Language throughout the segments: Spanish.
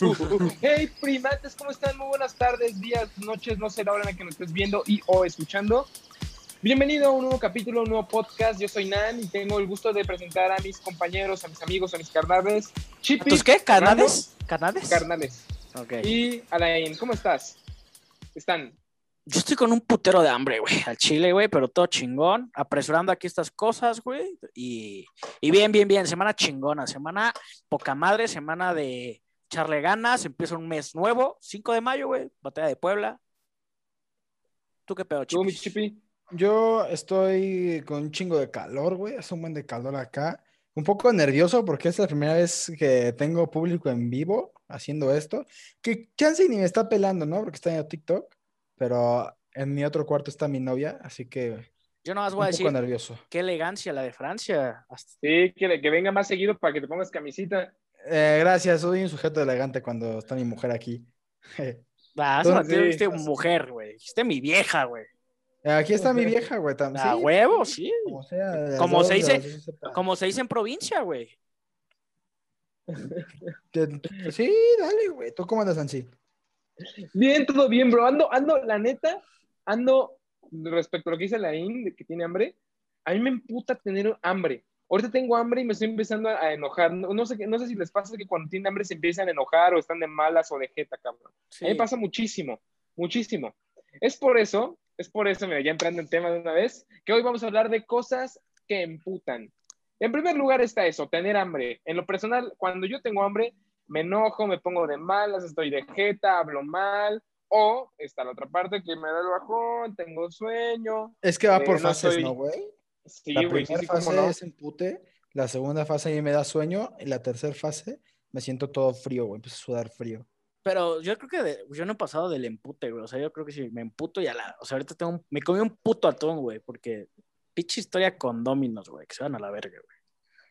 hey, primates, ¿cómo están? Muy buenas tardes, días, noches, no sé la hora en la que nos estés viendo y o escuchando. Bienvenido a un nuevo capítulo, un nuevo podcast. Yo soy Nan y tengo el gusto de presentar a mis compañeros, a mis amigos, a mis carnales. Chippy, ¿Tus qué? ¿Canades? ¿Canades? Carnales. Ok. Y Alain, ¿cómo estás? ¿Están? Yo estoy con un putero de hambre, güey, al chile, güey, pero todo chingón, apresurando aquí estas cosas, güey, y, y bien, bien, bien, semana chingona, semana poca madre, semana de echarle ganas, empieza un mes nuevo, 5 de mayo, güey, batalla de Puebla. ¿Tú qué pedo, ¿Tú, mi chipis? Chippy? Yo estoy con un chingo de calor, güey. Es un buen de calor acá. Un poco nervioso porque es la primera vez que tengo público en vivo haciendo esto. Que chance ni me está pelando, ¿no? Porque está en TikTok. Pero en mi otro cuarto está mi novia, así que Yo nomás un voy a poco decir, nervioso. qué elegancia la de Francia. Hasta- Sí, que, que venga más seguido para que te pongas camisita. Eh, gracias, soy un sujeto elegante cuando está mi mujer aquí. Ah, eso no sí. mujer, güey, dijiste mi vieja, güey. Aquí está mi vieja, güey. A sí, huevo, sí. como sea, de las Como dos, se dice- dos. Como se dice en provincia, güey. Sí, dale, güey. ¿Tú cómo andas, Ansi? Bien, todo bien, bro. Ando, ando, la neta, ando respecto a lo que dice Alain, de que tiene hambre. A mí me emputa tener hambre. Ahorita tengo hambre y me estoy empezando a, a enojar. No, no sé, qué- no sé si les pasa que cuando tienen hambre se empiezan a enojar o están de malas o de jeta, cabrón. Sí. A mí me pasa muchísimo, muchísimo. Es por eso, es por eso, mira, ya entrando en tema de una vez, que hoy vamos a hablar de cosas que emputan. En primer lugar está eso, tener hambre. En lo personal, cuando yo tengo hambre, me enojo, me pongo de malas, estoy de jeta, hablo mal, o está la otra parte que me da el bajón, tengo sueño. Es que va Eh, por no fases, soy- ¿no, güey? Sí, La güey, primera sí, fase no. es empute, la segunda fase a mí me da sueño, y la tercera fase me siento todo frío, güey, empiezo a sudar frío. Pero yo creo que de- yo no he pasado del empute, güey. O sea, yo creo que si me emputo ya la. O sea, ahorita tengo un- me comí un puto atún, güey, porque pinche historia con Dominos, güey, que se van a la verga, güey.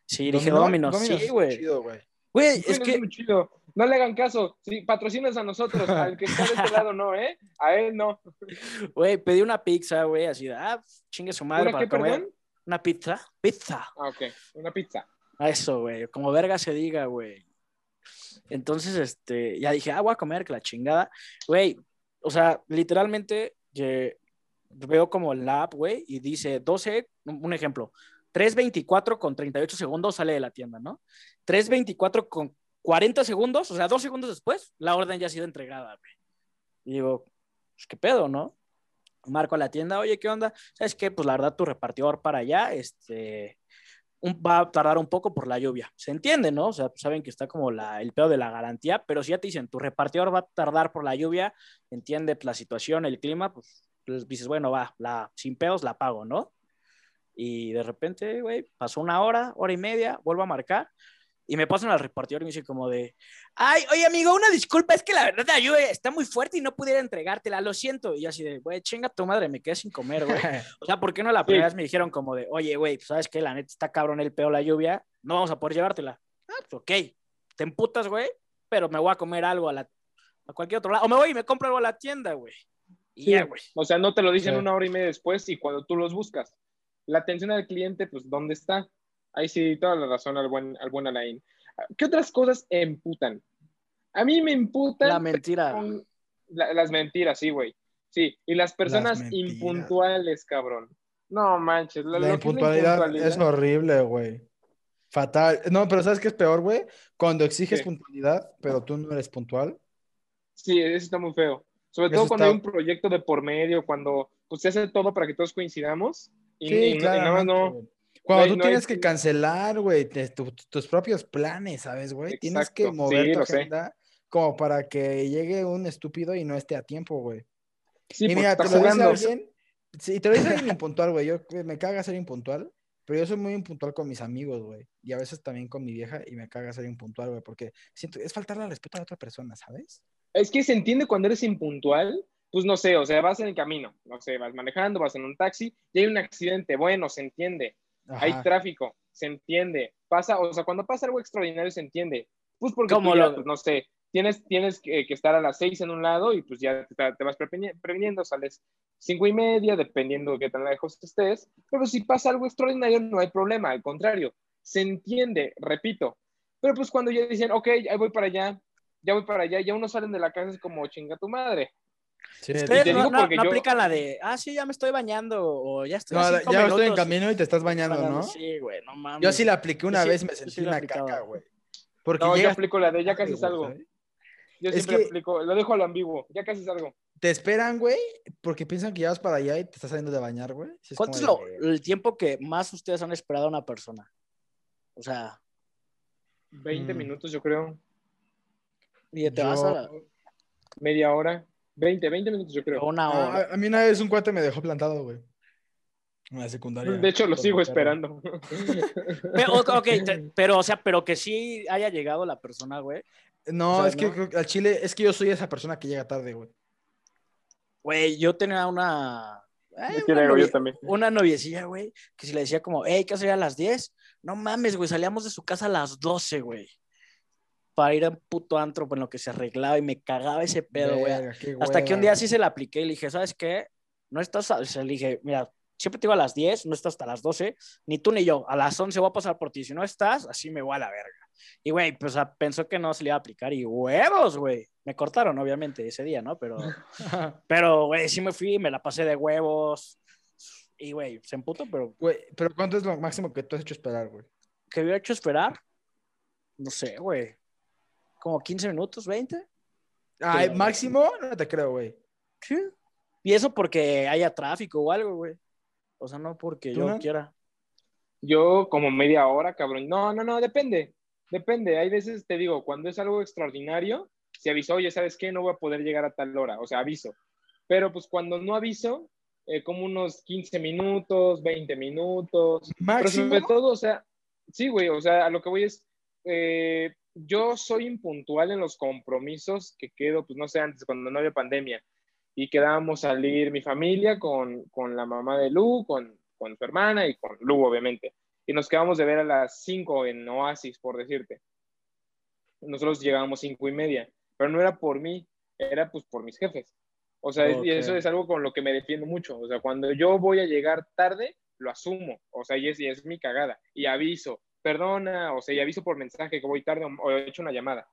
Sí, dije Dominos, Domino's sí, güey. chido, güey. Es que muy chido. No le hagan caso. Sí, patrocinas a nosotros. Al que está de este lado no, ¿eh? A él no. Güey, pedí una pizza, güey, así de, ah, chingue su madre ¿Una para qué, comer. perdón? Una pizza, pizza. Ah, ok. Una pizza. A eso, güey, como verga se diga, güey. Entonces, este, ya dije, ah, voy a comer, que la chingada. Güey, o sea, literalmente ye- veo como la app, güey, y dice 12, un un ejemplo, 3.24 con 38 segundos sale de la tienda, ¿no? 3.24 con 40 segundos, o sea, dos segundos después, la orden ya ha sido entregada, güey. Y digo, pues qué pedo, ¿no? Marco a la tienda, oye, ¿qué onda? ¿Sabes qué? Pues la verdad, tu repartidor para allá, este, un- va a tardar un poco por la lluvia. Se entiende, ¿no? O sea, pues saben que está como la, el pedo de la garantía, pero si ya te dicen, tu repartidor va a tardar por la lluvia, entiende pues, la situación, el clima, pues, pues dices, bueno, va, la, sin pedos la pago, ¿no? Y de repente, güey, pasó una hora, hora y media, vuelvo a marcar y me pasan al repartidor y me dice como de, ay, oye amigo, una disculpa, es que la verdad la lluvia está muy fuerte y no pudiera entregártela, lo siento. Y yo así de, güey, chinga tu madre, me quedé sin comer, güey. O sea, ¿por qué no la primera vez me dijeron como de, oye, güey, pues, sabes qué, la neta está cabrón el pedo la lluvia, no vamos a poder llevártela? Ah, pues ok, te emputas, güey, pero me voy a comer algo a, la, a cualquier otro lado. O me voy y me compro algo a la tienda, güey. Y Sí. ya, güey. O sea, no te lo dicen Sí. una hora y media después y cuando tú los buscas. La atención al cliente, pues, ¿dónde está? Ahí sí, toda la razón al buen, al buen Alain. ¿Qué otras cosas emputan? A mí me emputan La mentira. con la- las mentiras, sí, güey. Sí, y las personas impuntuales, cabrón. No manches. La es impuntualidad impuntualidad- es horrible, güey. Fatal. No, pero ¿sabes qué es peor, güey? Cuando exiges puntualidad, pero tú no eres puntual. Sí, eso está muy feo. Sobre Eso todo cuando está- hay un proyecto de por medio, cuando pues, se hace todo para que todos coincidamos. Y, Sí, y y nada más no. Cuando tú no hay- tienes que cancelar, güey, tu- tus propios planes, ¿sabes, güey? Tienes que mover sí, tu sé. agenda como para que llegue un estúpido y no esté a tiempo, güey. Sí, y mira, te lo dice alguien, sí, te lo dice alguien impuntual, güey. Yo me caga ser impuntual, pero yo soy muy impuntual con mis amigos, güey. Y a veces también con mi vieja y me caga ser impuntual, güey, porque siento, es faltarle al respeto a la otra persona, ¿sabes? Es que se entiende cuando eres impuntual, pues no sé, o sea, vas en el camino, no sé, vas manejando, vas en un taxi y hay un accidente, bueno, se entiende. Hay tráfico, se entiende. Pasa, o sea, cuando pasa algo extraordinario se entiende. Pues porque ¿Cómo tú ya, lo- pues, no sé, tienes, tienes que, que estar a las seis en un lado y pues ya te, te vas previniendo, sales cinco y media, dependiendo de qué tan lejos estés. Pero si pasa algo extraordinario, no hay problema, al contrario, se entiende, repito. Pero pues cuando ya dicen, ok, ahí voy para allá, ya voy para allá, ya uno salen de la casa es como chinga tu madre. Sí, te no, digo no- porque no yo- aplican la de, ah, sí, ya me estoy bañando, o ya estoy No, ya cinco estoy en minutos camino y te estás bañando, bañando". ¿no? Sí, güey, no mames. Yo sí la apliqué una sí- vez y me sentí sí una aplicaba. caca, güey. Porque No, yo llegas aplico la de ya casi salgo. Yo Es siempre que- aplico, lo dejo a lo ambiguo, ya casi salgo. Te esperan, güey, porque piensan que ya vas para allá y te estás saliendo de bañar, güey. Es ¿Cuánto es lo, de- el tiempo que más ustedes han esperado a una persona? O sea, 20 Mm. minutos, yo creo. y te vas a la- Media hora. 20, 20 minutos, yo creo. una Ah, hora. a, a mí una vez un cuate me dejó plantado, güey. En la secundaria. De hecho, lo sigo esperando. Pero, ok, te- pero, o sea, pero que sí haya llegado la persona, güey. No, O sea, es que ¿no? creo que al chile, es que yo soy esa persona que llega tarde, güey. Güey, yo tenía una. eh, una, yo también. una noviecilla, güey, que si le decía como, hey, ¿qué hacer a las 10? No mames, güey, salíamos de su casa a las 12, güey. Para ir a un puto antro en lo que se arreglaba y me cagaba ese pedo, güey. Hasta que un día sí se la apliqué y le dije, ¿sabes qué? No estás, o sea, le dije, mira, siempre te digo a las 10, no estás hasta las 12, ni tú ni yo, a las 11 voy a pasar por ti, si no estás, así me voy a la verga. Y, güey, pues pensó que no se le iba a aplicar y huevos, güey. Me cortaron, obviamente, ese día, ¿no? Pero, pero, güey, sí me fui, me la pasé de huevos. Y, güey, se emputó, pero Güey, pero ¿cuánto es lo máximo que tú has hecho esperar, güey? ¿qué hubiera hecho esperar? No sé, güey. Como 15 minutos, 20. Ay, máximo, no te creo, güey. Sí. Y eso porque haya tráfico o algo, güey. O sea, no porque ¿Tú yo no? quiera. Yo como media hora, cabrón. No, no, no, depende. Depende. Hay veces, te digo, cuando es algo extraordinario, se avisó, oye, ¿sabes qué? No voy a poder llegar a tal hora. O sea, aviso. Pero pues cuando no aviso, eh, como unos 15 minutos, 20 minutos. Pero Máximo. sobre todo, o sea, sí, güey, o sea, a lo que voy es, eh, yo soy impuntual en los compromisos que quedo, pues no sé, antes, cuando no había pandemia, y quedábamos a salir mi familia con, con la mamá de Lu, con, con su hermana y con Lu, obviamente. Y nos quedamos de ver a las 5 en Oasis, por decirte. Nosotros llegábamos cinco y media, pero no era por mí, era pues por mis jefes. O sea, y eso es algo con lo que me defiendo mucho. O sea, cuando yo voy a llegar tarde, lo asumo. O sea, y es, y es mi cagada. Y aviso, perdona, o sea, y aviso por mensaje que voy tarde o, o he hecho una llamada.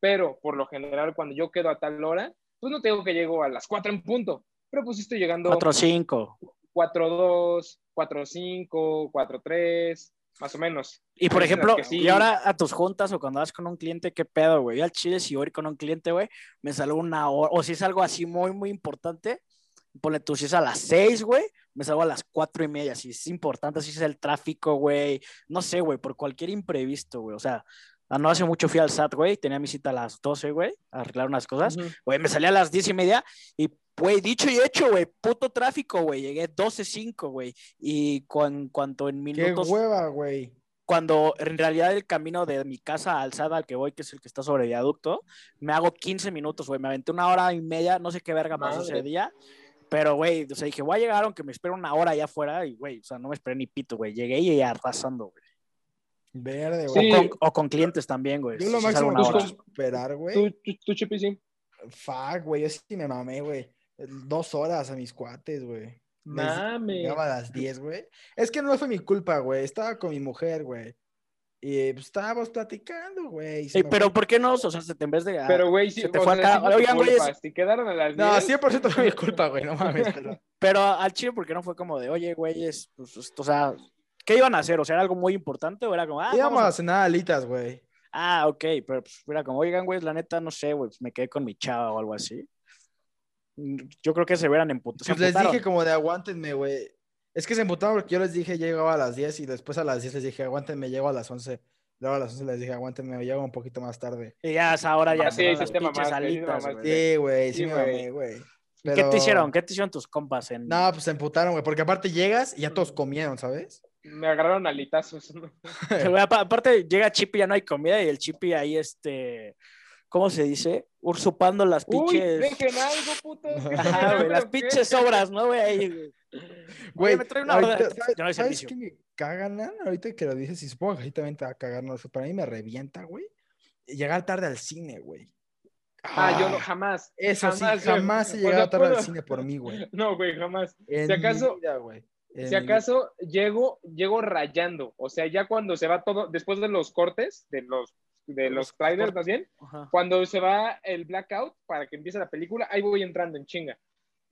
Pero por lo general, cuando yo quedo a tal hora, pues no tengo que llego a las 4 en punto. Pero pues estoy llegando 4 5. 4-2, 4-5, 4-3, más o menos. Y por ejemplo, sí. y ahora a tus juntas o cuando vas con un cliente, ¿qué pedo, güey? Yo al chile, si voy con un cliente, güey, me salgo una hora, o si es algo así muy, muy importante, ponle tú, si es a las 6, güey, me salgo a las cuatro y media, si es importante, si es el tráfico, güey, no sé, güey, por cualquier imprevisto, güey, o sea, ah, no hace mucho fui al SAT, güey, tenía mi cita a las 12, güey, a arreglar unas cosas, güey, me salí a las diez y media y, güey, dicho y hecho, güey, puto tráfico, güey, llegué 12.05, güey, y con cuanto en Qué minutos hueva, güey. cuando en realidad el camino de mi casa al SAD al que voy, que es el que está sobre viaducto, me hago 15 minutos, güey. Me aventé una hora y media, no sé qué verga pasó ese día. Pero, güey, o sea, dije, voy a llegar aunque me espero una hora allá afuera y, güey, o sea, no me esperé ni pito, güey. Llegué y arrasando, güey. Verde, O, güey. Sí. o con clientes también, güey. Yo lo si máximo una que hecho esperar, güey. Tú, tú, tú, Chipi, sí. Fuck, güey. Yo sí me mamé, güey. Dos horas a mis cuates, güey. Mame. Llegaba a las 10, güey. Es que no fue mi culpa, güey. Estaba con mi mujer, güey. Y pues, estábamos platicando, güey. Ey, me pero fue- ¿por qué no? O sea, se te- en vez de... ah, Pero, güey, sí, se te fue sea, acá. sí Oigan, culpa. Si quedaron a las 10. No, 100% fue mi culpa, güey. No mames. pero- Pero al chile, ¿por qué no fue como de, oye, güeyes, pues, esto, o sea, ¿qué iban a hacer? O sea, ¿era algo muy importante o era como, ah, Íbamos a a- cenar alitas, güey. Ah, ok, pero pues era como, oigan, güey, la neta, no sé, güey, pues, me quedé con mi chava o algo así. Mm, Yo creo que se hubieran emputado. Pues les dije como de aguántenme, güey. Es que se emputaron porque yo les dije llegaba a las 10 y después a las 10 les dije aguántenme, llego a las 11. Luego a las 11 les dije aguántenme, llego un poquito más tarde. Y ya a esa hora ya Ah, se sí, sí las pinches sí alitas, güey. Sí, güey, sí, Sí, güey. mamé, güey. ¿Qué Pero- te hicieron? ¿Qué te hicieron tus compas? En... No, pues se emputaron, güey, porque aparte llegas y ya todos comieron, ¿sabes? Me agarraron alitazos. Aparte llega Chippy, ya no hay comida y el Chippy ahí, este, ¿cómo se dice? Ursupando las Uy, pinches... dejen algo, puto. Ajá, güey, las pinches sobras, ¿no, güey? Ahí, güey. Güey, me trae una ahorita, orden. ¿sabes, no hay ¿sabes servicio. qué me cagan? Ahorita que lo dices, y supongo que a ti también te va a cagar, no sé, para mí me revienta, güey. Llegar tarde al cine, güey. Ah, yo no, jamás. Eso sí, jamás, güey. jamás he O sea, llegado tarde puedo- al cine por mí, güey. No, güey, jamás. En Si acaso- mi vida, güey. En Si vida. acaso llego, llego rayando. O sea, ya cuando se va todo, después de los cortes, de los de los Los trailers cortos. más bien, Ajá. cuando se va el blackout para que empiece la película, ahí voy entrando en chinga.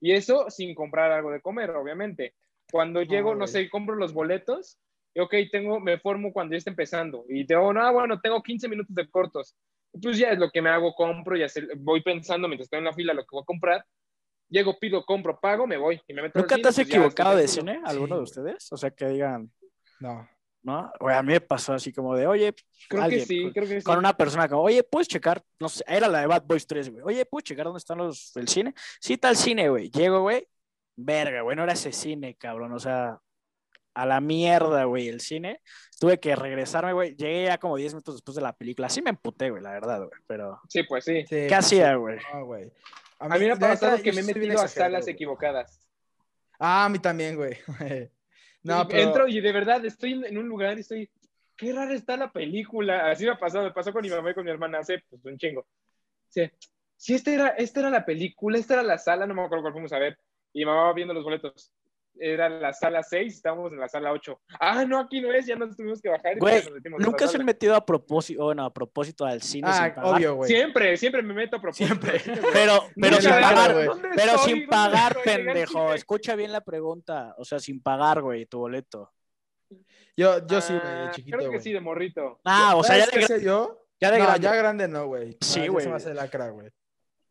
Y eso sin comprar algo de comer, obviamente. Cuando llego, no sé, compro los boletos, y ok, tengo, me formo cuando ya está empezando. Y tengo, no, bueno, tengo 15 minutos de cortos. Y Pues ya es lo que me hago, compro, y hacer- voy pensando mientras estoy en la fila lo que voy a comprar. Llego, pido, compro, pago, me voy. Y me meto ¿Nunca te has pues ya, equivocado de cine, alguno de Sí, ustedes? O sea, que digan, No. ¿No? Güey, a mí me pasó así como de, oye, Creo alguien, que sí, con- creo que sí. con una persona como, oye, ¿puedes checar? No sé, era la de Bad Boys 3, güey. Oye, ¿puedes checar dónde están los del cine? Sí, tal cine, güey. Llego, güey. Verga, güey, no era ese cine, cabrón. O sea, a la mierda, güey, el cine. Tuve que regresarme, güey. Llegué ya como 10 minutos después de la película. Sí me emputé, güey, la verdad, güey. Pero, Sí, pues sí. Sí, ¿qué pues, hacía, sí. güey? No. A mí me ha pasado que me he metido a salas güey. equivocadas. Ah, a mí también, güey. No, Y pero... Entro y de verdad estoy en en un lugar y estoy, qué rara está la película. Así me ha pasado, me pasó con mi mamá y con mi hermana hace pues, un chingo. Sí, sí esta, era, esta era la película, esta era la sala, no me acuerdo cuál fuimos a ver. Y mi mamá va viendo los boletos. Era la sala 6, estábamos en la sala 8. Ah, no, aquí no es, ya nos tuvimos que bajar. y Güey, nos Nunca se han metido a propósito, bueno, a propósito al cine sin Ah, pagar. obvio, güey. Siempre, siempre me meto a propósito. Siempre. Pero, pero sin pagar, güey. ¿dónde Pero estoy? sin ¿Dónde pagar, pendejo. Escucha bien la pregunta. O sea, sin pagar, güey, tu boleto. Yo, yo sí, güey, de Ah, chiquito, Creo que güey. sí, de morrito. Ah, o sea, ya ¿Sabes de, hacía yo? ya de no, grande. ya grande no, güey. Sí, No, ya güey. Se me hace lacra, güey.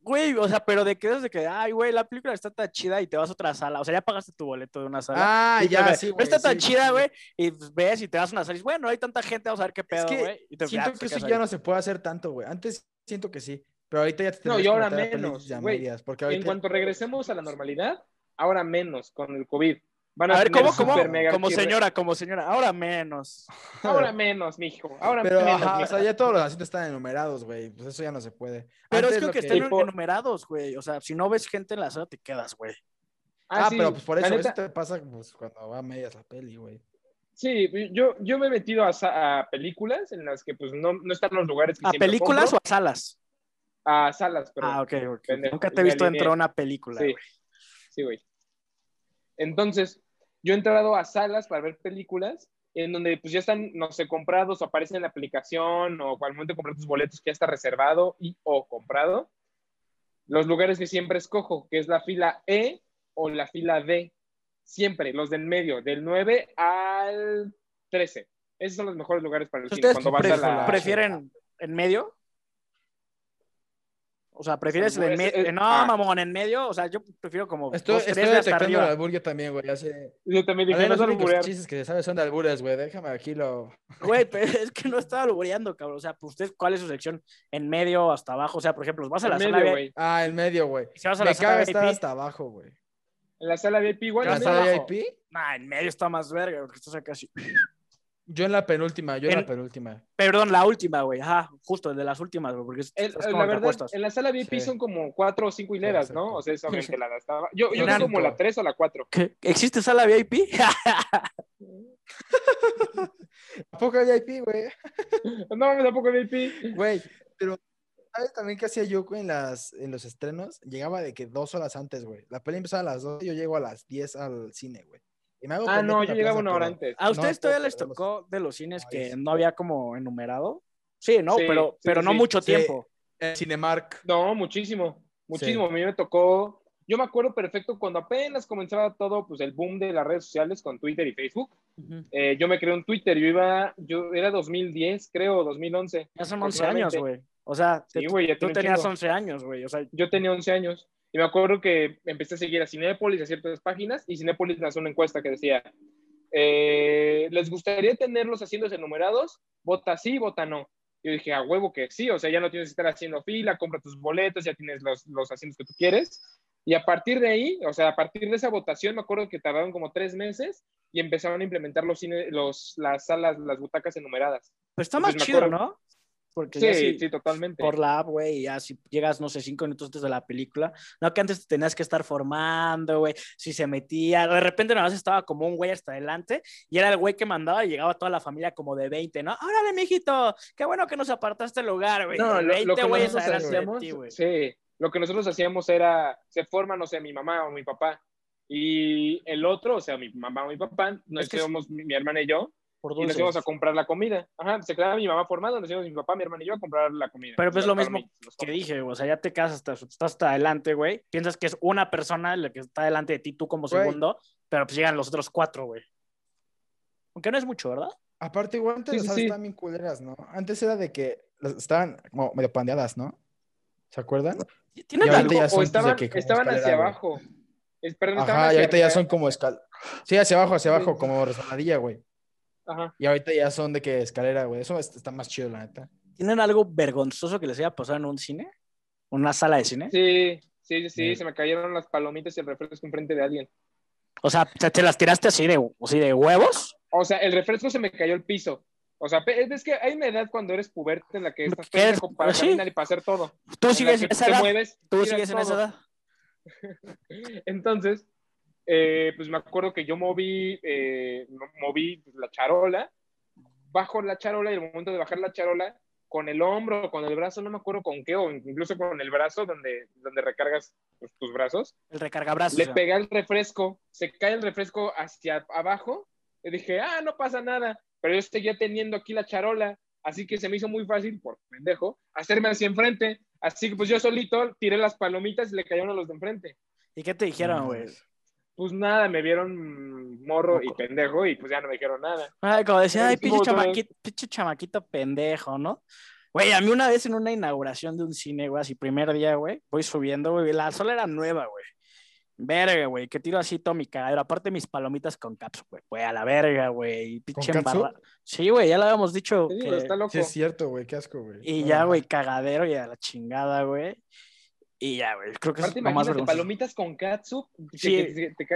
Güey, o sea, pero de que desde que, ay, güey, la película está tan chida y te vas a otra sala. O sea, ya pagaste tu boleto de una sala. Ah, ya, ves, sí, No güey. está tan sí, chida, sí. güey. Y ves y te vas a una sala y dices, bueno, hay tanta gente, vamos a ver qué pedo, que güey. Y te Siento que eso ya ahí. no se puede hacer tanto, güey. Antes siento que sí. Pero ahorita ya te No, y que ahora menos, ya güey. medias, porque En cuanto regresemos a la normalidad, ahora menos con el COVID. Van a, A ver, tener ¿cómo, cómo? Como señora, como señora. Ahora menos. Ahora menos, mijo. Ahora Pero, menos. ajá, o sea, ya todos los asientos están enumerados, güey. Pues eso ya no se puede. Pero Antes es que, que estén Tipo- enumerados, güey. O sea, si no ves gente en la sala, te quedas, güey. Ah, sí, pero pues por eso, neta, eso te pasa pues, cuando va a medias la peli, güey. Sí, yo, yo me he metido a, películas en las que pues no, no están los lugares que ¿A siempre películas compro. o a salas? A salas, pero ah, ok, ok. Nunca te he visto dentro de una película, Sí, güey. sí, güey. Entonces, yo he entrado a salas para ver películas en donde pues ya están, no sé, comprados o aparecen en la aplicación o al momento de comprar tus boletos que ya está reservado y o comprado. Los lugares que siempre escojo, que es la fila E o la fila D. Siempre, los del medio, del 9 al 13. Esos son los mejores lugares para el cine. ¿Ustedes Cuando vas a la... prefieren en medio? O sea, ¿prefieres el en Ese- medio? es- No, ah. mamón, en medio. O sea, yo prefiero como Estoy, dos, estoy tres de hasta detectando el arriba. albur yo también, güey. Hace... Yo también dije, no es alburear. chistes que se sabe son de albures, güey. Déjame aquí lo... Güey, pero es que no estaba albureando, cabrón. O sea, pues, ¿usted cuál es su sección? ¿En medio hasta abajo? O sea, por ejemplo, vas a la En sala medio, VIP, güey. Ah, el medio, güey. si vas a Me la sala caga estar VIP, hasta abajo, güey. En la sala VIP igual. ¿En la en sala. VIP? nah, en medio está más verga, porque estás acá así. Yo en la penúltima, yo en, En- la penúltima. Perdón, la última, güey. Ajá, justo, de las últimas, güey, porque es, El- la como verdad, en la sala VIP Sí. son como cuatro o cinco hileras, Sí, ¿no? O sea, es obviamente la abajo. Yo, yo como la tres o la cuatro. ¿Qué? ¿Existe sala VIP? ¿A poco hay VIP, güey? No, tampoco VIP. Güey, pero ¿sabes también qué hacía yo en, las, en los estrenos? Llegaba de que dos horas antes, güey. La peli empezaba a las dos y yo llego a las 10 al cine, güey. Y me hago Ah, no, yo llegaba una hora pero- antes. ¿A ustedes todavía les tocó de los cines Ay, que no había como enumerado? Sí, ¿no? Sí, pero sí, pero sí, no sí. mucho Sí. tiempo. En Cinemark. No, muchísimo. Muchísimo. A mí me tocó. Yo me acuerdo perfecto cuando apenas comenzaba todo, pues el boom de las redes sociales con Twitter y Facebook. Eh, yo me creé un Twitter. Yo iba, yo era 2010, creo, 2011. Ya son 11 años, güey. O sea, te- güey, tú tenías chingo. 11 años, güey. O sea, Yo tenía 11 años y me acuerdo que empecé a seguir a Cinépolis, a ciertas páginas, y Cinépolis lanzó una encuesta que decía, eh, ¿les gustaría tenerlos haciéndose numerados? Vota sí, vota no. Yo dije, a huevo que sí, o sea, ya no tienes que estar haciendo fila, compra tus boletos, ya tienes los, los asientos que tú quieres. Y a partir de ahí, o sea, a partir de esa votación, me acuerdo que tardaron como tres meses y empezaron a implementar los cine, los, las salas, las butacas enumeradas. pues está más Entonces, chido, acuerdo- ¿no? Porque ya Sí, sí, sí, totalmente. por la app, güey, ya si llegas, no sé, cinco minutos antes de la película. No, que antes te tenías que estar formando, güey. Si se metía, de repente nada más estaba como un güey hasta adelante y era el güey que mandaba y llegaba toda la familia como de 20, ¿no? ¡Órale, mijito! ¡Qué bueno que nos apartaste el lugar, güey! No, lo, 20 lo que nosotros hacíamos, ti, sí, lo que nosotros hacíamos era, se forma, no sé, mi mamá o mi papá, y el otro, o sea, mi mamá o mi papá, nos Es que íbamos, mi, mi hermana y yo, Por y nos íbamos a comprar la comida. Ajá, se quedaba mi mamá formada, nos íbamos mi papá, mi hermano y yo a comprar la comida. Pero pues lo mismo que dije, o sea, ya te quedas hasta, estás hasta adelante, güey. Piensas que es una persona la que está delante de ti, tú como Güey. segundo, pero pues llegan los otros cuatro, güey. Aunque no es mucho, ¿verdad? Aparte, igual antes Sí, las sí, estaban bien culeras, ¿no? Antes era de que estaban como medio pandeadas, ¿no? ¿Se acuerdan? ¿Tienen algo? ya O pues, estaban, que como estaban hacia güey. abajo. Es- perdón, estaban Ajá, y hacia ahorita ya son como escal... Sí, hacia abajo, hacia Sí. abajo, como resonadilla, güey. Ajá. Y ahorita ya son de que escalera, güey. Eso es- está más chido, la neta. ¿Tienen algo vergonzoso que les haya pasado en un cine? ¿Una sala de cine? Sí, sí, sí, sí, se me cayeron las palomitas y el refresco enfrente de alguien. O sea, ¿te, te las tiraste así de, así de huevos? O sea, el refresco se me cayó al piso. O sea, es que hay una edad cuando eres puberto en la que estás pendejo para Sí. caminar y para hacer todo. Tú En sigues en esa edad. mueves, Tú sigues en esa edad. Entonces, eh, pues me acuerdo que yo moví, eh, mo- moví pues, la charola, bajo la charola y el momento de bajar la charola, con el hombro, con el brazo, no me acuerdo con qué, o incluso con el brazo donde, donde recargas pues, tus brazos, El recargabrazos. le o sea. pegué el refresco, se cae el refresco hacia abajo, y dije, ah, no pasa nada, pero yo seguía teniendo aquí la charola, así que se me hizo muy fácil, por pendejo, hacerme hacia enfrente, así que pues yo solito tiré las palomitas y le cayeron a los de enfrente. ¿Y qué te dijeron, güey? Pues nada, me vieron morro y pendejo y pues ya no me dijeron nada. Ay, como decía, ay, pinche chamaquito, pinche chamaquito pendejo, ¿no? Güey, a mí una vez en una inauguración de un cine, güey, así primer día, güey, voy subiendo, güey, la sola era nueva, güey. Verga, güey, que tiro así todo mi cagadero. Aparte mis palomitas con caps, güey. Güey, a la verga, güey. Pinche embarra. Sí, güey, ya lo habíamos dicho. Que- está loco. Sí, es cierto, güey. Qué asco, güey. Y ya, güey, cagadero y a la chingada, güey. Y ya, güey, creo que es Aparte, lo más imagínate, vergonzoso. palomitas con katsup. que- Sí. que- que te.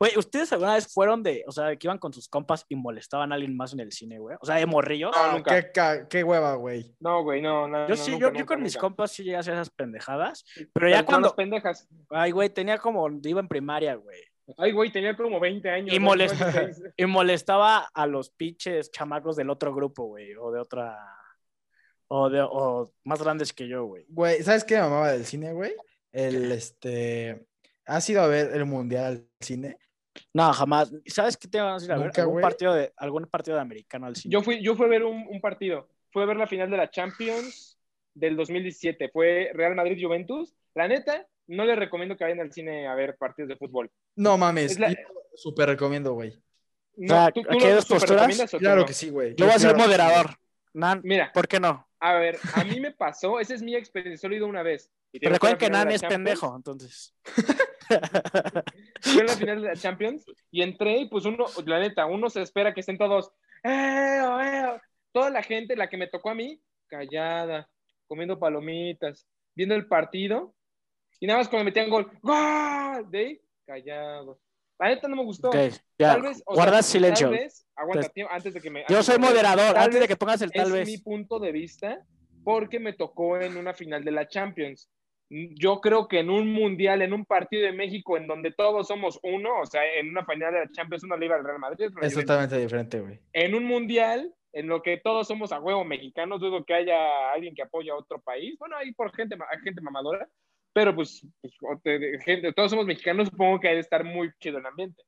Güey, ¿ustedes alguna vez fueron de, o sea, que iban con sus compas y molestaban a alguien más en el cine, güey? O sea, de morrillos. No, nunca. Qué, ca- qué hueva, güey. No, güey, no, no. Yo no, sí, nunca, yo, yo nunca, con mis compas sí llegué a hacer esas pendejadas. Pero Pero ya cuando. las pendejas. Ay, güey, tenía como. Iba en primaria, güey. Ay, güey, tenía como 20 años. Y. 26. Y molestaba a los pinches chamacos del otro grupo, güey. O de otra. O, de, o más grandes que yo, güey. Güey, ¿sabes qué me mamaba del cine, güey? El, este... ¿Has ido a ver el mundial al cine? No, jamás. ¿Sabes qué te van a decir? A ver, Nunca, algún güey. partido, de, algún partido de americano al cine. Yo fui, yo fui a ver un, un partido. Fui a ver la final de la Champions del 2017. Fue Real Madrid-Juventus. La neta, no les recomiendo que vayan al cine a ver partidos de fútbol. No mames. Es la- Súper recomiendo, güey. No, sea, ¿tú, tú ¿aquí lo hay dos posturas? Claro no? que sí, güey. Yo voy a ser moderador. Nan, Mira, ¿por qué no? A ver, a mí me pasó, esa es mi experiencia, solo he ido una vez. Y Pero recuerden que final de Nan la es Champions. pendejo, entonces. Fue en la final de la Champions y entré y pues uno, la neta, uno se espera que estén todos, ¡eh, oh, eh, oh". Toda la gente, la que me tocó a mí, callada, comiendo palomitas, viendo el partido y nada más cuando metían gol, ¡gol! De ahí, callado. La neta no me gustó. Ok, ya. Tal vez, o Guardas sea, silencio. Tal vez, aguanta, Pues, tío, antes de que me... Yo soy moderador, antes de que pongas el tal es vez. mi punto de vista porque me tocó en una final de la Champions. Yo creo que en un mundial, en un partido de México en donde todos somos uno, o sea, en una final de la Champions uno le iba al Real Madrid, Es totalmente diferente, güey. en un mundial en lo que todos somos a huevo mexicanos, dudo que haya alguien que apoye a otro país. Bueno, hay por gente, hay gente mamadora, pero pues, pues, te- gente, todos somos mexicanos, supongo que hay de estar muy chido el ambiente.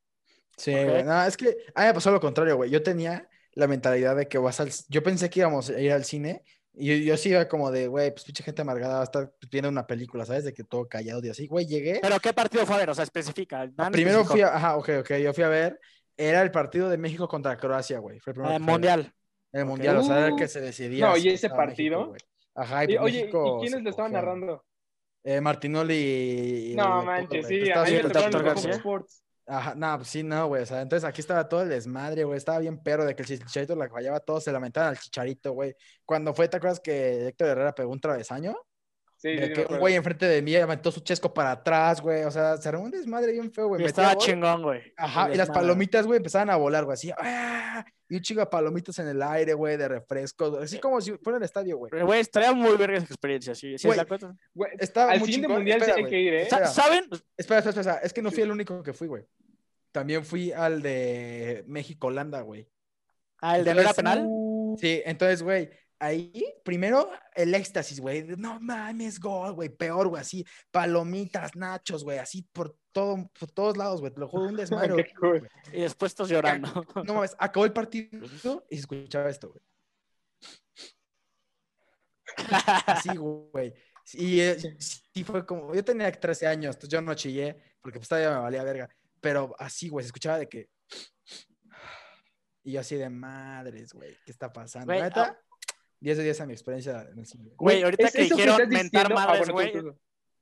Sí, güey. No, es que a mí me pasó lo contrario, güey. Yo tenía la mentalidad de que vas al... Yo pensé que íbamos a ir al cine y yo, yo sí iba como de, güey, pues pinche gente amargada va a estar viendo una película, ¿sabes? De que todo callado y así. Güey, llegué. Pero ¿qué partido fue a ver? O sea, especifica. Primero especificó. fui a... Ajá, ok, ok. Yo fui a ver... Era el partido de México contra Croacia, güey. Fue el primero Eh, mundial. El mundial, o sea, era el que Uh. se decidía. No, ¿y ese partido? México. Ajá, y, Y, pues oye, México ¿y quiénes lo estaban narrando? Eh, Martinoli No el manches, sí, Estaba a mí me. Sports. Ajá, no, pues sí, no, güey. O sea, entonces aquí estaba todo el desmadre, güey. Estaba bien perro de que el chicharito la fallaba, todos se lamentaban al chicharito, güey. Cuando fue, ¿te acuerdas que Héctor Herrera pegó un travesaño? Sí, sí, De sí, que me un güey enfrente de mí aventó su chesco para atrás, güey. O sea, se armó un desmadre bien feo, güey. Estaba gol. chingón, güey. Ajá, y las palomitas, güey, empezaban a volar, güey, así. ¡ah! Y un chingo de palomitas en el aire, güey, de refrescos. Así como si fuera el estadio, güey. Pero, Güey, estaría muy verga esa experiencia, sí. ¿Sí Güey, la? Güey, Estaba Al muy siguiente chingón. mundial Espera, güey. que ir, ¿eh? Espera. ¿Saben? Espera, espera, espera. Es que no fui el único que fui, güey. También fui al de México-Holanda, güey. Ah, el de no era penal. Sí, entonces, güey, ahí, primero el éxtasis, güey. de, No mames, gol, güey. Peor, güey. Así, palomitas, nachos, güey. Así por, todo, por todos lados, güey. Te lo juro, un desmadre. Cool. Y después estás llorando. No mames, acabó el partido y se escuchaba esto, güey. Así, güey. Y eh, sí fue como, yo tenía 13 años, entonces yo no chillé, porque pues todavía me valía verga. Pero así, güey, se escuchaba de que. Y yo así de madres, güey, ¿qué está pasando? Güey, 10 de 10 a mi experiencia en el cine. Güey, ahorita es que dijeron estás mentar ah, madres, bueno, güey.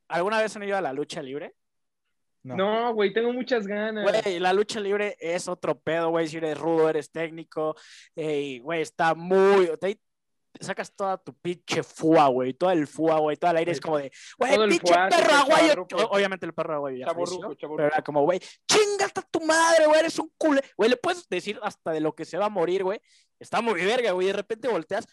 ¿Alguna vez han ido a la lucha libre? No. No, güey, tengo muchas ganas. Güey, la lucha libre es otro pedo, güey. Si eres rudo, eres técnico. Y, güey, está muy. Te sacas toda tu pinche fua, güey. Todo el fua, güey. Todo el aire es como de, güey, Todo el pinche fuá, perro aguayo. Obviamente el perro aguayo ya Chavorruco, falleció, chavorruco. Pero era como, güey, chingate a tu madre, güey. Eres un culo. Güey, le puedes decir hasta de lo que se va a morir, güey. Está muy verga, güey. De repente volteas.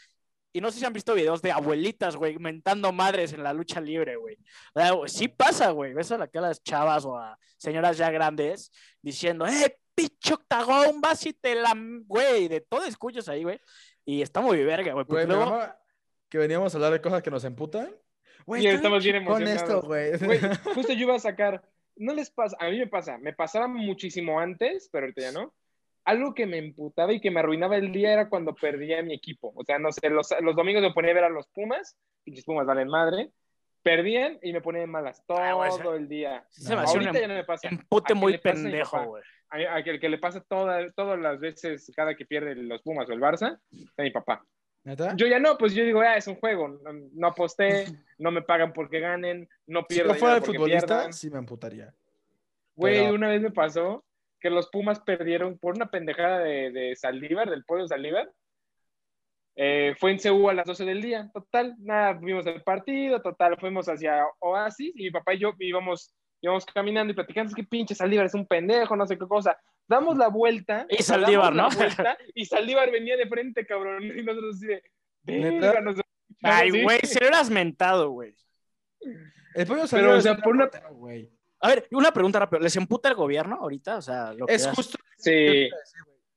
Y no sé si han visto videos de abuelitas, güey, mentando madres en la lucha libre, güey. O sea, güey, sí pasa, güey. Ves a la que a las chavas o a señoras ya grandes diciendo, ¡eh, pinche octagón, vas y te la. Güey, de todo escuchas ahí, güey. Y está muy verga, güey. Porque luego. que veníamos a hablar de cosas que nos emputan. Güey, estamos bien con emocionados. esto, güey. Güey, justo yo iba a sacar. No les pasa, a mí me pasa, me pasaba muchísimo antes, pero ahorita ya no. Algo que me emputaba y que me arruinaba el día era cuando perdía mi equipo. O sea, no sé, los, los domingos me ponía a ver a los Pumas, y los Pumas valen madre. Perdían y me ponía de malas todo Ah, güey, ese- el día. se un Ahorita ya no me pasa. empute ¿A qué muy pendejo, papá? güey. A, a que el que le pasa toda- todas las veces, cada que pierde los Pumas o el Barça, es a mi papá. ¿Neta? Yo ya no, pues yo digo, ah, es un juego. No, no aposté, no me pagan porque ganen, no si pierdo yo fuera dinero porque futbolista, pierdan. sí me emputaría. Güey, Pero- una vez me pasó que los Pumas perdieron por una pendejada de, de Saldívar, del pueblo de Saldívar. Eh, fue en Ceú a las 12 del día. Total, nada, vimos el partido, total, fuimos hacia Oasis y mi papá y yo íbamos, íbamos caminando y platicando, es que pinche Saldívar es un pendejo, no sé qué cosa. Damos la vuelta. Y Saldívar, ¿no? vuelta, y Saldívar venía de frente, cabrón. Y nosotros así de, ¿Neta? "Verga, nos- Ay, sí". güey, se lo hubieras mentado, güey. El pollo Pero, salió o sea, por una- güey. A ver, una pregunta rápida. ¿Les emputa el gobierno ahorita? O sea, lo que Es hace- justo Sí.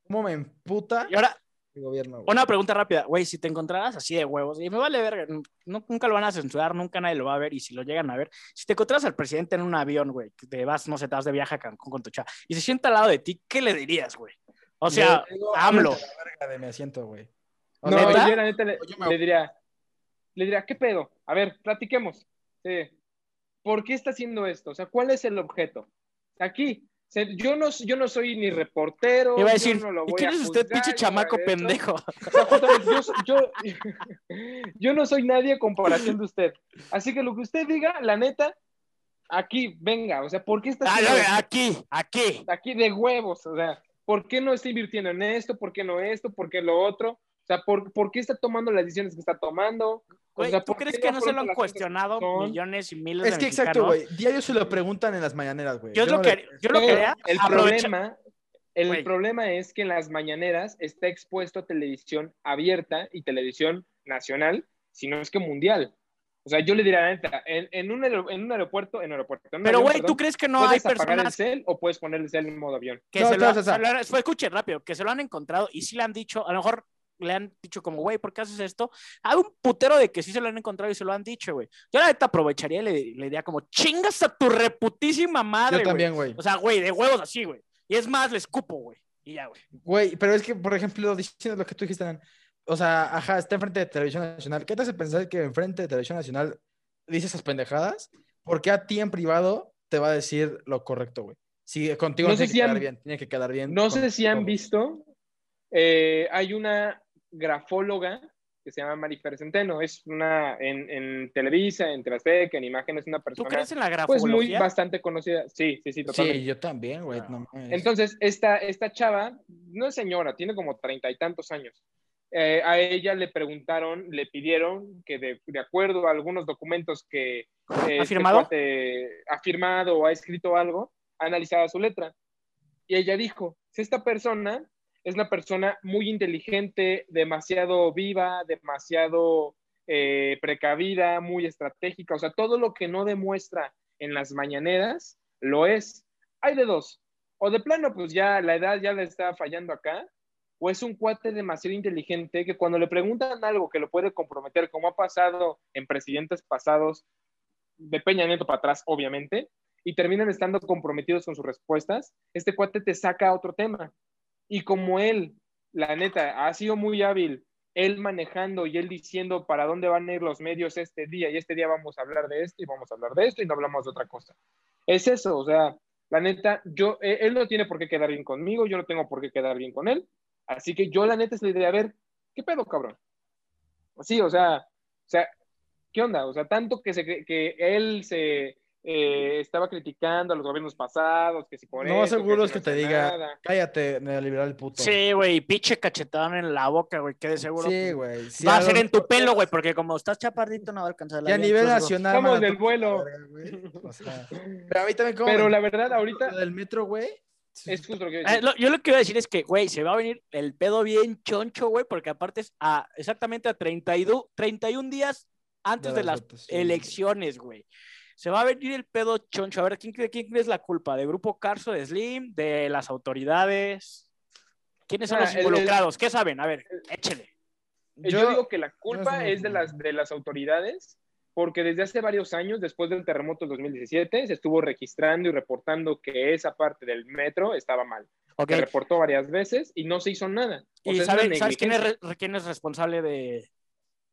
cómo me emputa Y ahora, el gobierno, güey. una pregunta rápida. Güey, si te encontraras así de huevos, y me vale verga, no- nunca lo van a censurar, nunca nadie lo va a ver, y si lo llegan a ver, si te encontraras al presidente en un avión, güey, que te vas, no sé, te vas de viaje a Cancún con tu chava, y se sienta al lado de ti, ¿qué le dirías, güey? O sea, digo, AMLO. "Ábrete la verga de mi asiento, güey. O No, yo la neta le, Yo me- le diría, le diría, ¿qué pedo? A ver, platiquemos. Sí. ¿Por qué está haciendo esto? O sea, ¿cuál es el objeto? Aquí, yo no, yo no soy ni reportero. iba a yo decir, no lo ¿y voy quién es usted, pinche yo chamaco pendejo? O sea, yo, yo, yo no soy nadie a comparación de usted. Así que lo que usted diga, la neta, aquí, venga. O sea, ¿por qué está Ah, haciendo no, esto? aquí, aquí. aquí de huevos, o sea, ¿por qué no está invirtiendo en esto? ¿Por qué no esto? ¿Por qué lo otro? O sea, ¿por, por qué está tomando las decisiones que está tomando? O Güey, sea, ¿tú ¿por crees que no se lo han cuestionado millones y miles Es de que exacto, güey. Diario se lo preguntan en las mañaneras, güey. Yo, Yo lo no que, le- yo lo quería el aprovechar- problema, el Güey. problema es que en las mañaneras está expuesto a televisión abierta y televisión nacional, si no es que mundial. O sea, yo le diría, la neta, en, en, un, en un aeropuerto, en aeropuerto, en un Pero, güey, ¿tú crees que no hay puedes apagar el personas cel o puedes poner el cel en modo avión? que No, se, lo, o sea, se lo han- fue, escuche rápido, que se lo han encontrado y sí le han dicho, a lo mejor le han dicho como, güey, ¿por qué haces esto? Hay un putero de que sí se lo han encontrado y se lo han dicho, güey. Yo la neta aprovecharía y le, le diría como, chingas a tu reputísima madre, Yo también, güey. O sea, güey, de huevos así, güey. Y es más, le escupo, güey. Y ya, güey. Güey, pero es que, por ejemplo, diciendo lo que tú dijiste, Nan, o sea, ajá, está enfrente de Televisión Nacional. ¿Qué te hace pensar que enfrente de Televisión Nacional dice esas pendejadas? Porque a ti en privado te va a decir lo correcto, güey. Si contigo No no sé tiene que si quedar han- bien, tiene que quedar bien. No sé si han visto, eh, hay una grafóloga que se llama Marifer Centeno, es una en, en Televisa, en Azteca, en Imágenes, una ¿Tú persona crees en la pues muy bastante conocida. Sí, sí, sí, totalmente. Sí, yo también, güey. Ah. no. Entonces, esta, esta chava, no es señora, tiene como treinta y tantos años. Eh, a ella le preguntaron, le pidieron que de, de acuerdo a algunos documentos que eh, ¿Ha este firmado? ha firmado o ha escrito algo, analizaba su letra. Y ella dijo, si esta persona es una persona muy inteligente, demasiado viva, demasiado eh, precavida, muy estratégica, o sea, todo lo que no demuestra en las mañaneras, lo es. Hay de dos. O de plano, pues ya la edad ya le está fallando acá, o es un cuate demasiado inteligente que cuando le preguntan algo que lo puede comprometer, como ha pasado en presidentes pasados, de Peña Nieto para atrás, obviamente, y terminan estando comprometidos con sus respuestas, este cuate te saca otro tema. Y como él, la neta, ha sido muy hábil, él manejando y él diciendo para dónde van a ir los medios este día, y este día vamos a hablar de esto y vamos a hablar de esto y no hablamos de otra cosa. Es eso, o sea, la neta, yo, eh, él no tiene por qué quedar bien conmigo, yo no tengo por qué quedar bien con él, así que yo la neta es la idea, a ver, ¿qué pedo, cabrón? Sí, o sea, o sea, ¿qué onda? O sea, tanto que, se, que él se, eh, estaba criticando a los gobiernos pasados, que si por No, eso, seguro que es que no te diga, nada. cállate, neoliberal puto. Sí, güey, pinche cachetadón en la boca, güey, que de seguro Sí, güey. sí, va a ser en tu pelo, güey, porque como estás chaparrito no va a alcanzar la Y a nivel nacional. Estamos del vuelo. O sea, pero a mí también como Pero la verdad, ahorita del metro, güey. es justo lo que yo Eh, lo- yo lo que iba a decir es que, güey, se va a venir el pedo bien choncho, güey, porque aparte es a exactamente a 32, 31 días antes De de, las elecciones, güey. Se va a venir el pedo choncho. A ver, ¿quién cree, quién cree es la culpa? ¿De Grupo Carso, de Slim, de las autoridades? ¿Quiénes son Ah, los el- el- involucrados? ¿Qué saben? A ver, échele. Yo, digo que la culpa no es de las, de las autoridades, porque desde hace varios años, después del terremoto del 2017, se estuvo registrando y reportando que esa parte del metro estaba mal. Ok. Se reportó varias veces y no se hizo nada. O ¿Y sea, sabe- sabes quién es, quién es responsable de,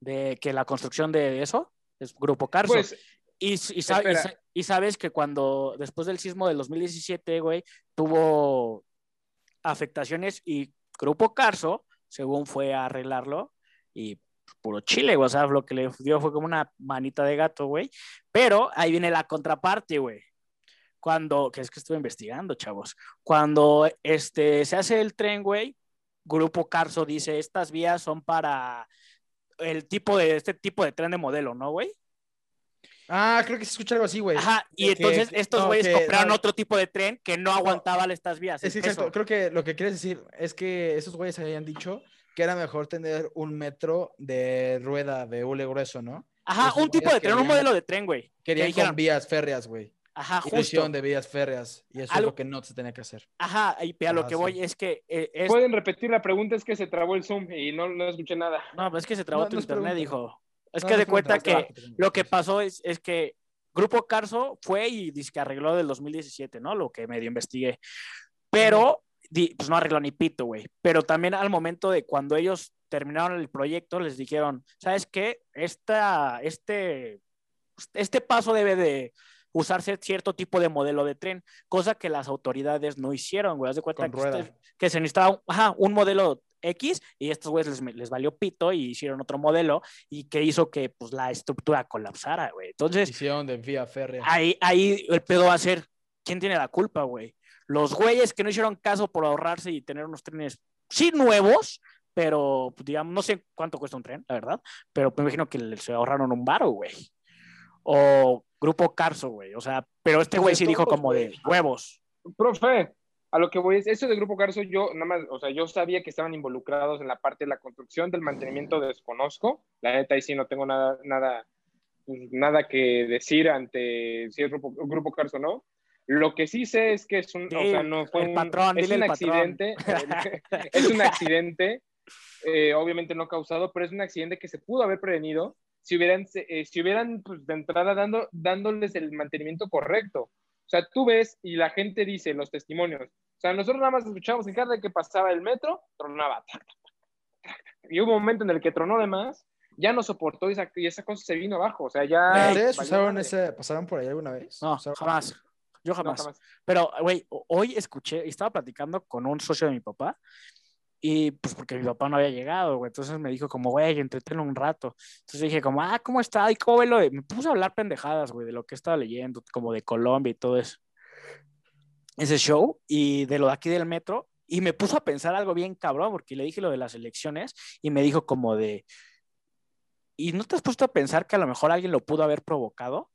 de que la construcción de eso? Es Grupo Carso. Pues, Y, sabes que cuando, después del sismo del 2017, güey, tuvo afectaciones y Grupo Carso, según fue a arreglarlo, y puro chile, güey, o sea, lo que le dio fue como una manita de gato, güey. Pero ahí viene la contraparte, güey. Cuando, que es que estuve investigando, chavos, cuando este, se hace el tren, güey, Grupo Carso dice, estas vías son para el tipo de, este tipo de tren de modelo, ¿no, güey? Ah, creo que se escucha algo así, güey. Ajá, y entonces estos güeyes compraron no. otro tipo de tren que no aguantaba estas vías. Es exacto, peso. creo que lo que quieres decir es que esos güeyes habían dicho que era mejor tener un metro de rueda de hule grueso, ¿no? Ajá, un tipo de tren, un modelo de tren, güey. Que Querían dijeron, con vías férreas, güey. ajá, justo. De vías férreas. Y eso es lo que no se tenía que hacer. Ajá, y a lo Ah, que sí. voy es que eh, es... pueden repetir la pregunta, es que se trabó el Zoom y no, no escuché nada. No, es que se trabó No, tu internet, pregunta. dijo. Es No, que de cuenta que lo que pasó es, es que Grupo Carso fue y dice que arregló del 2017, ¿no? Lo que medio investigué. Pero, di- pues no arregló ni pito, güey. Pero también al momento de cuando ellos terminaron el proyecto, les dijeron, ¿sabes qué? Esta, este, este paso debe de usarse cierto tipo de modelo de tren, cosa que las autoridades no hicieron, güey. Haz de cuenta que, este- que se necesitaba ajá, un modelo X y estos güeyes les, les valió pito y hicieron otro modelo y que hizo que pues la estructura colapsara, güey. Entonces, Hicieron de vía férrea. ahí, ahí el pedo va a ser, ¿quién tiene la culpa, güey? Los güeyes que no hicieron caso por ahorrarse y tener unos trenes, sí nuevos, pero pues, digamos, no sé cuánto cuesta un tren, la verdad, pero me imagino que se ahorraron un varo, güey. O Grupo Carso, güey. O sea, pero este güey sí dijo como de huevos. Profe, a lo que voy es, eso de Grupo Carso, yo nada más, o sea, yo sabía que estaban involucrados en la parte de la construcción, del mantenimiento, desconozco. La neta, ahí sí no tengo nada, nada, pues, nada que decir ante si es Grupo, Grupo Carso o no. Lo que sí sé es que es un, o sea, no fue un, patrón, es un accidente, es un accidente, eh, obviamente no causado, pero es un accidente que se pudo haber prevenido si hubieran, eh, si hubieran pues, de entrada dando, dándoles el mantenimiento correcto. O sea, tú ves y la gente dice, los testimonios, o sea, nosotros nada más escuchábamos en cada que pasaba el metro, tronaba. Y hubo un momento en el que tronó de más, ya no soportó y esa, y esa cosa se vino abajo. O sea, ya. ¿Ustedes valió usaron madre. ese, pasaron por ahí alguna vez? No, ¿Usaron- jamás. Yo No, jamás. Pero, güey, ho- hoy escuché, y estaba platicando con un socio de mi papá, y pues porque mi papá no había llegado, güey. Entonces me dijo como, güey, entretenlo un rato. Entonces dije como, ah, ¿cómo está? ¿Y cómo ve lo de...? Me puse a hablar pendejadas, güey, de lo que estaba leyendo, como de Colombia y todo eso. Ese show, y de lo de aquí del metro, y me puso a pensar algo bien cabrón, porque le dije lo de las elecciones, y me dijo como de... ¿Y no te has puesto a pensar que a lo mejor alguien lo pudo haber provocado?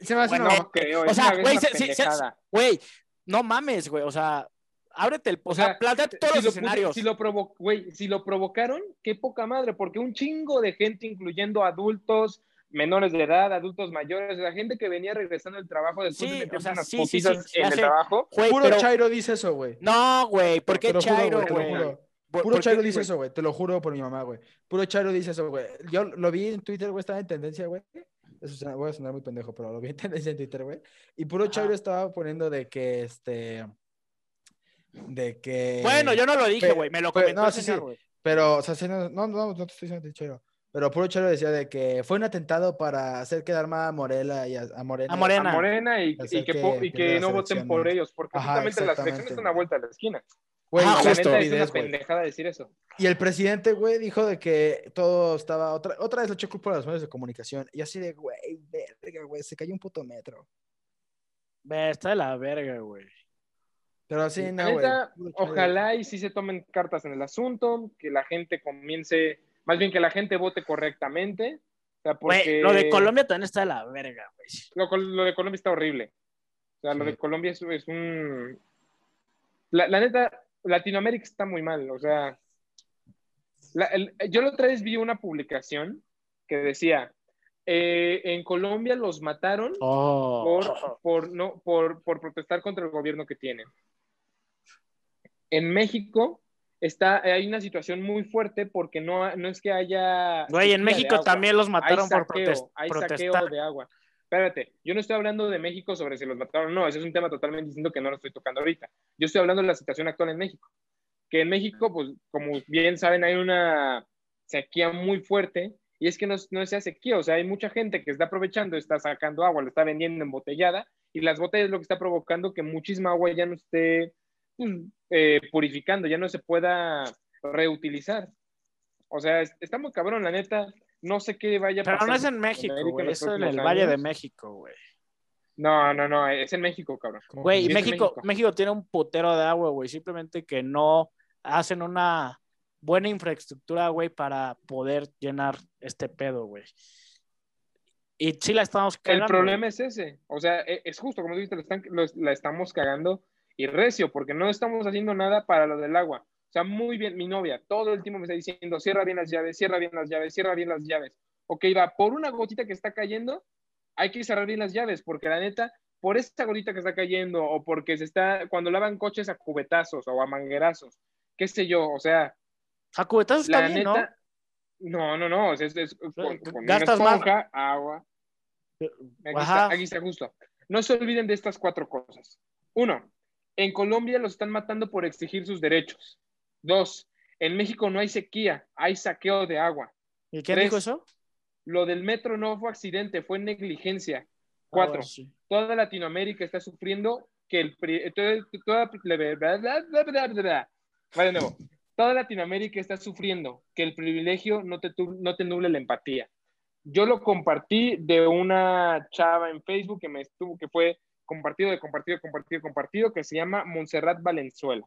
Se me hace Bueno, una- No creo, o sea, güey, se- se- se-. Güey, no mames, güey. O sea, ábrete el. O, O sea, sea, planteate todos si los lo puso- escenarios. si lo provo- güey, si lo provocaron, qué poca madre, porque un chingo de gente, incluyendo adultos, menores de edad, adultos mayores, la gente que venía regresando del trabajo después Sí, de meterse o sea, unas sí, sí, en el sé. trabajo. Puro pero- Chairo dice eso, güey. No, güey. ¿Por qué Chairo, güey? Puro ¿por qué, Chairo dice eso, güey. Te lo juro por mi mamá, güey. Puro Chairo dice eso, güey. Yo lo vi en Twitter, güey. Estaba en tendencia, güey. Eso suena- voy a sonar muy pendejo, pero lo vi en tendencia en Twitter, güey. Y puro Ajá. Chairo estaba poniendo de que, este... De que... Bueno, yo no lo dije, güey. Me lo comentó no, el sí, señor, sí. güey. Pero, o sea, sí, no, no, no, no te estoy diciendo Chairo. Pero puro Chairo decía de que fue un atentado para hacer quedar mal a Morela y a, a Morena. A Morena. a Morena y, que, y no voten por ellos, porque Ajá, justamente las elecciones están a vuelta de la esquina. Güey, Ah, justo, es una pendejada decir eso. Y el presidente, güey, dijo de que todo estaba. Otra, otra vez le echó culpa a los medios de comunicación. Y así de, güey, verga, güey, se cayó un puto metro. Ve, está de la verga, güey. Pero así, La no, neta, ojalá y sí se tomen cartas en el asunto, que la gente comience, más bien que la gente vote correctamente. O sea, lo de Colombia también está de la verga, güey. Lo, de Colombia está horrible. O sea, lo Sí. de Colombia es, es un... La, la neta, Latinoamérica está muy mal. O sea, la- el- yo la otra vez vi una publicación que decía, eh, en Colombia los mataron Oh. por, por, no, por, por protestar contra el gobierno que tienen. En México está, hay una situación muy fuerte porque no, no es que haya... Güey, en México también los Hay mataron por saqueo, protes- hay protestar. saqueo de agua. Espérate, yo no estoy hablando de México sobre si los mataron o no, ese es un tema totalmente distinto que no lo estoy tocando ahorita. Yo estoy hablando de la situación actual en México. Que en México, pues, como bien saben, hay una sequía muy fuerte y es que no, no es sequía, o sea, hay mucha gente que está aprovechando, está sacando agua, la está vendiendo embotellada y las botellas es lo que está provocando que muchísima agua ya no esté eh, purificando, ya no se pueda reutilizar. O sea, es- está muy cabrón, la neta. No sé qué vaya a Pero pasar. no es en México, güey. Es en el Valle de. México, güey. No, no, no, es en México, cabrón. Güey, México, México. México tiene un putero de agua, güey. Simplemente que no hacen una buena infraestructura, güey, para poder llenar este pedo, güey. Y sí la estamos El cagando. problema es ese. O sea, e- es justo, como tú dijiste, lo están- lo- la estamos cagando y recio, porque no estamos haciendo nada para lo del agua. O sea, muy bien, mi novia todo el tiempo me está diciendo, cierra bien las llaves, cierra bien las llaves, cierra bien las llaves. Ok, va, por una gotita que está cayendo, hay que cerrar bien las llaves, porque la neta, por esa gotita que está cayendo, o porque se está, cuando lavan coches a cubetazos o a manguerazos, qué sé yo, o sea, A cubetazos está la bien, ¿no? neta, no, no, no, es, es- es- con, con una Gastas más. agua, Aquí está, aquí está justo. No se olviden de estas cuatro cosas. Uno, en Colombia los están matando por exigir sus derechos. Dos, en México no hay sequía, hay saqueo de agua. ¿Y Tres. dijo eso? Lo del metro no fue accidente, fue negligencia. Ah, Cuatro, sí. toda Latinoamérica está sufriendo que el... toda- toda- nuevo. Latinoamérica está sufriendo que el privilegio no te, no te nuble la empatía. Yo lo compartí de una chava en Facebook que me estuvo, que fue compartido, de compartido, compartido, compartido, que se llama Montserrat Valenzuela.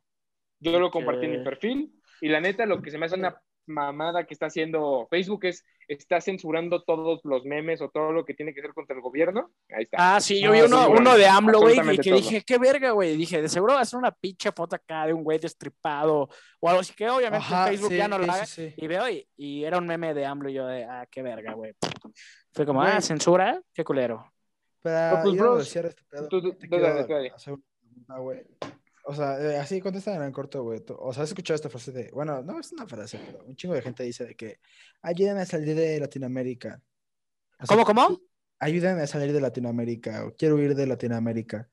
Yo lo compartí en mi perfil y la neta lo que se me hace una mamada que está haciendo Facebook es está censurando todos los memes o todo lo que tiene que ver contra el gobierno. Ahí está. Ah, sí, yo vi uno, uno de AMLO, güey, y que todo. dije, qué verga, güey. Dije, de seguro va a ser una pinche foto acá de un güey destripado o algo así, que obviamente Ajá, Facebook sí, ya no lo haga. sí, sí. Y veo, y, y era un meme de AMLO, y yo de, ah, qué verga, güey. Fue como, ah, censura, qué culero. Para pues, ir a bros, negociar este pedo, tú- tú- te quiero dale, dale. hacer una pregunta, güey. O sea, eh, así contestan en corto, güey. O sea, has escuchado esta frase de, bueno, no es una frase, pero un chingo de gente dice de que ayúdame a salir de Latinoamérica. O sea, ¿Cómo, cómo? Ayúdame a salir de Latinoamérica o quiero huir de Latinoamérica.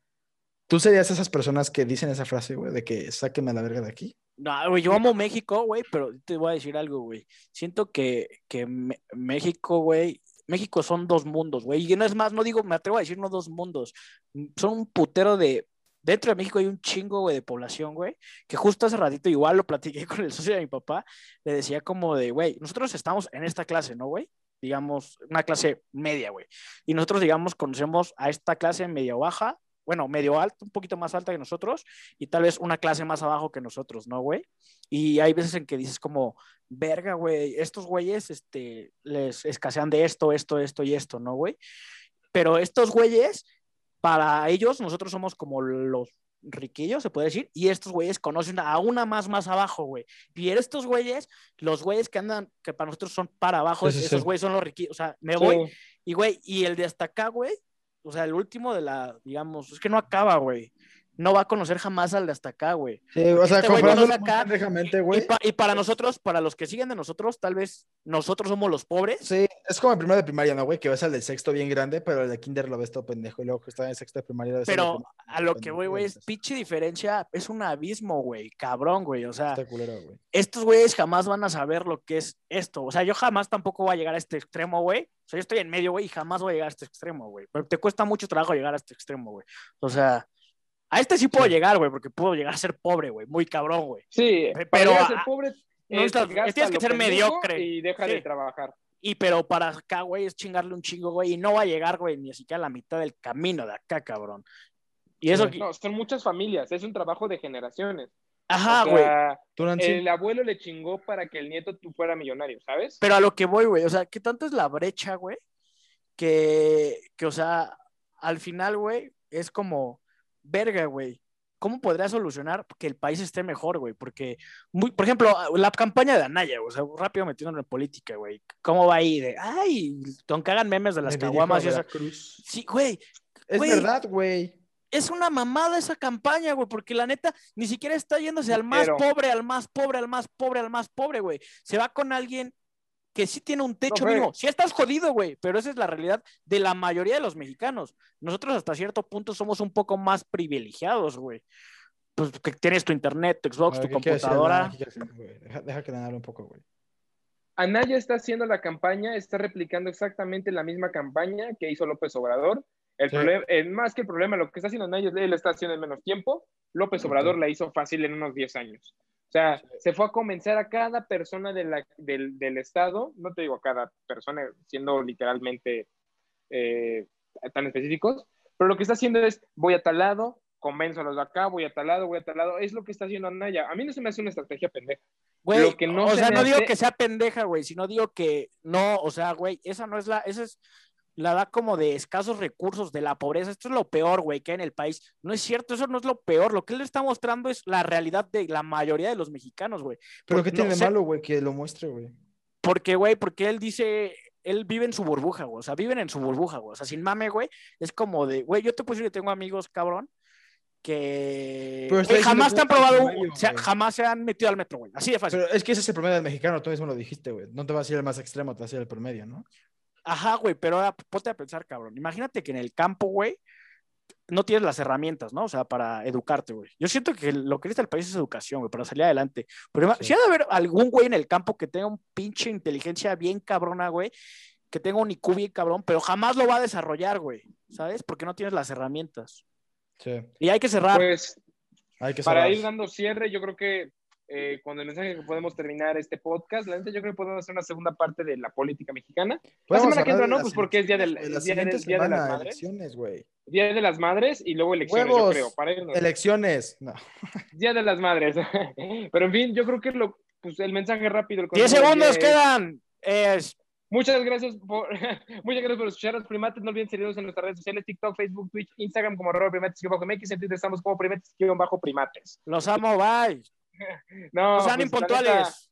¿Tú serías esas personas que dicen esa frase, güey, de que sáquenme a la verga de aquí? No, güey, yo amo México, güey, pero te voy a decir algo, güey. Siento que, que México, güey, México son dos mundos, güey. Y no es más, no digo, me atrevo a decir no dos mundos. Son un putero de. Dentro de México hay un chingo, güey, de población, güey, que justo hace ratito igual lo platiqué con el socio de mi papá, le decía como de, güey, nosotros estamos en esta clase, ¿no, güey? Digamos, una clase media, güey. Y nosotros, digamos, conocemos a esta clase media baja, bueno, medio alta, un poquito más alta que nosotros, y tal vez una clase más abajo que nosotros, ¿no, güey? Y hay veces en que dices como, verga, güey, estos güeyes, este, les escasean de esto, esto, esto y esto, ¿no, güey? Pero estos güeyes, para ellos, nosotros somos como los riquillos, se puede decir, y estos güeyes conocen a una más más abajo, güey. Y estos güeyes, los güeyes que andan, que para nosotros son para abajo, Sí, sí, esos sí. güeyes son los riquillos, o sea, me voy, y güey, y el de hasta acá, güey, o sea, el último de la, digamos, es que no acaba, güey. No va a conocer jamás al de hasta acá, güey. Sí, o sea, Este güey conoce acá, Y, güey. pa- y para nosotros, para los que siguen de nosotros, tal vez nosotros somos los pobres. Sí, es como el primero de primaria, ¿no, güey? Que ves al del sexto bien grande, pero el de kinder lo ves todo pendejo. Y luego que está en el sexto de primaria ves al de Pero primaria a lo que voy, güey, es pinche diferencia, es un abismo, güey, cabrón, güey. O sea, culero, güey. estos güeyes jamás van a saber lo que es esto. O sea, yo jamás tampoco voy a llegar a este extremo, güey. O sea, yo estoy en medio, güey, y jamás voy a llegar a este extremo, güey. Pero te cuesta mucho trabajo llegar a este extremo, güey. O sea, a este sí puedo Sí. llegar, güey, porque puedo llegar a ser pobre, güey, muy cabrón, güey. Sí, Pero, ser pobre, no estás- tienes que ser mediocre. Y deja Sí. de trabajar. Y pero para acá, güey, es chingarle un chingo, güey, y no va a llegar, güey, ni siquiera a la mitad del camino de acá, cabrón. Y eso, Sí. No, son muchas familias, es un trabajo de generaciones. ajá, O güey. sea, ¿Tú, Nancy? el abuelo le chingó para que el nieto tú fuera millonario, ¿sabes? Pero a lo que voy, güey, o sea, ¿qué tanto es la brecha, güey? Que, que, o sea, al final, güey, es como, verga, güey. ¿Cómo podría solucionar que el país esté mejor, güey? Porque, muy, por ejemplo, la campaña de Anaya, o sea, rápido metiéndolo en política, güey. ¿Cómo va ahí? De, ay, aunque hagan memes de las caguamas y a eso. Veracruz. Sí, güey, Es güey. verdad, güey. es una mamada esa campaña, güey, porque la neta ni siquiera está yéndose al más Pero- pobre, al más pobre, al más pobre, al más pobre, güey. Se va con alguien que sí tiene un techo güey. mínimo. Sí estás jodido, güey, pero esa es la realidad de la mayoría de los mexicanos. Nosotros hasta cierto punto somos un poco más privilegiados, güey. Pues que tienes tu internet, tu Xbox, ver, tu ¿qué quiere decir el computadora. Deja, deja que le hable un poco, güey. Anaya está haciendo la campaña, está replicando exactamente la misma campaña que hizo López Obrador. El Sí. problema, eh, más que el problema, lo que está haciendo Anaya, él está haciendo en menos tiempo. López. Obrador la hizo fácil en unos 10 años. O sea, se fue a convencer a cada persona de la- del, del Estado, no te digo a cada persona, siendo literalmente eh, tan específicos, pero lo que está haciendo es, voy a tal lado, convenzo a los de acá, voy a tal lado, voy a tal lado. Es lo que está haciendo Anaya. A mí no se me hace una estrategia pendeja. Güey, Lo que no o se sea, no digo hace- que sea pendeja, güey, sino digo que no, o sea, güey, esa no es la, esa es la da como de escasos recursos, de la pobreza. Esto es lo peor, güey, que hay en el país. No es cierto, eso no es lo peor. Lo que él está mostrando es la realidad de la mayoría de los mexicanos, güey. ¿Pero Porque qué tiene no de malo, güey? Que lo muestre, güey. Porque, güey, porque él dice, él vive en su burbuja, güey. O sea, viven en su burbuja, güey. O sea, sin mame, güey. Es como de, güey, yo te puedo decir que tengo amigos, cabrón, que güey, jamás te han probado, promedio, o sea, jamás se han metido al metro, güey. Así de fácil. Pero es que ese es el promedio del mexicano, tú mismo lo dijiste, güey. No te vas a ir al más extremo, te vas a ir al promedio, ¿no? Ajá, güey, pero ahora ponte a pensar, cabrón. Imagínate que en el campo, güey, no tienes las herramientas, ¿no? O sea, para educarte, güey. Yo siento que lo que necesita el país es educación, güey, para salir adelante. Pero Sí. si ha de haber algún güey en el campo que tenga un pinche inteligencia bien cabrona, güey, que tenga un IQ bien cabrón, pero jamás lo va a desarrollar, güey, ¿sabes? Porque no tienes las herramientas. Sí. Y hay que cerrar. Pues Hay que para cerrar. ir dando cierre, yo creo que eh, con el mensaje que podemos terminar este podcast, la neta yo creo que podemos hacer una segunda parte de la política mexicana. La semana que entra de no, pues porque es día, del, la día, de las madres. elecciones, güey. Día de las madres y luego elecciones, Huevos. yo creo. Para irnos. Elecciones. No. Día de las madres. Pero en fin, yo creo que lo, pues, el mensaje rápido. el 10 consejo del segundos es- quedan. Es- Muchas gracias por muchas gracias por escuchar los primates. No olviden seguirnos en nuestras redes sociales, TikTok, Facebook, Twitch, Instagram como arroba primates-mx. En Twitter estamos como primates-primates. los amo, bye. No, sean pues, impuntuales.